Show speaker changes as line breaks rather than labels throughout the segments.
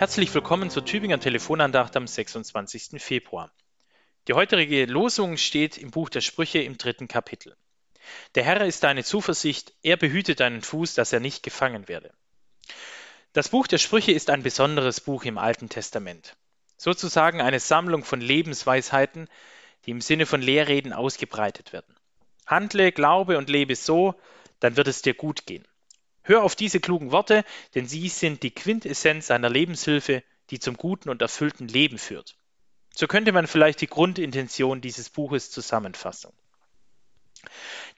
Herzlich willkommen zur Tübinger Telefonandacht am 26. Februar. Die heutige Losung steht im Buch der Sprüche im dritten Kapitel. Der Herr ist deine Zuversicht, er behütet deinen Fuß, dass er nicht gefangen werde. Das Buch der Sprüche ist ein besonderes Buch im Alten Testament. Sozusagen eine Sammlung von Lebensweisheiten, die im Sinne von Lehrreden ausgebreitet werden. Handle, glaube und lebe so, dann wird es dir gut gehen. Hör auf diese klugen Worte, denn sie sind die Quintessenz einer Lebenshilfe, die zum guten und erfüllten Leben führt. So könnte man vielleicht die Grundintention dieses Buches zusammenfassen.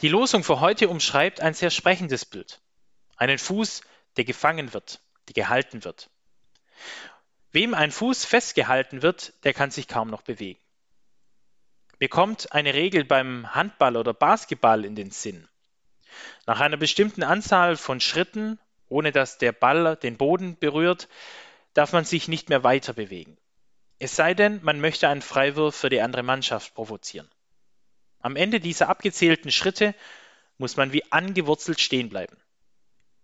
Die Losung für heute umschreibt ein sehr sprechendes Bild. Einen Fuß, der gefangen wird, der gehalten wird. Wem ein Fuß festgehalten wird, der kann sich kaum noch bewegen. Mir kommt eine Regel beim Handball oder Basketball in den Sinn. Nach einer bestimmten Anzahl von Schritten, ohne dass der Ball den Boden berührt, darf man sich nicht mehr weiter bewegen. Es sei denn, man möchte einen Freiwurf für die andere Mannschaft provozieren. Am Ende dieser abgezählten Schritte muss man wie angewurzelt stehen bleiben.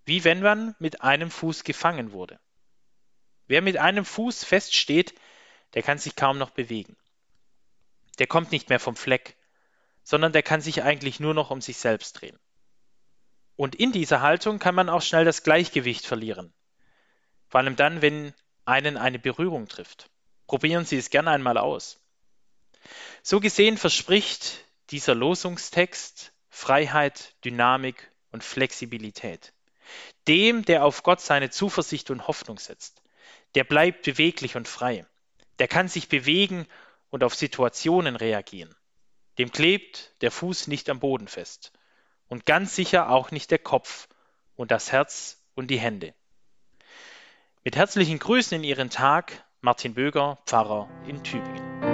Wie wenn man mit einem Fuß gefangen wurde. Wer mit einem Fuß feststeht, der kann sich kaum noch bewegen. Der kommt nicht mehr vom Fleck, sondern der kann sich eigentlich nur noch um sich selbst drehen. Und in dieser Haltung kann man auch schnell das Gleichgewicht verlieren. Vor allem dann, wenn einen eine Berührung trifft. Probieren Sie es gerne einmal aus. So gesehen verspricht dieser Losungstext Freiheit, Dynamik und Flexibilität. Dem, der auf Gott seine Zuversicht und Hoffnung setzt, der bleibt beweglich und frei. Der kann sich bewegen und auf Situationen reagieren. Dem klebt der Fuß nicht am Boden fest und ganz sicher auch nicht der Kopf und das Herz und die Hände. Mit herzlichen Grüßen in Ihren Tag, Martin Böger, Pfarrer in Tübingen.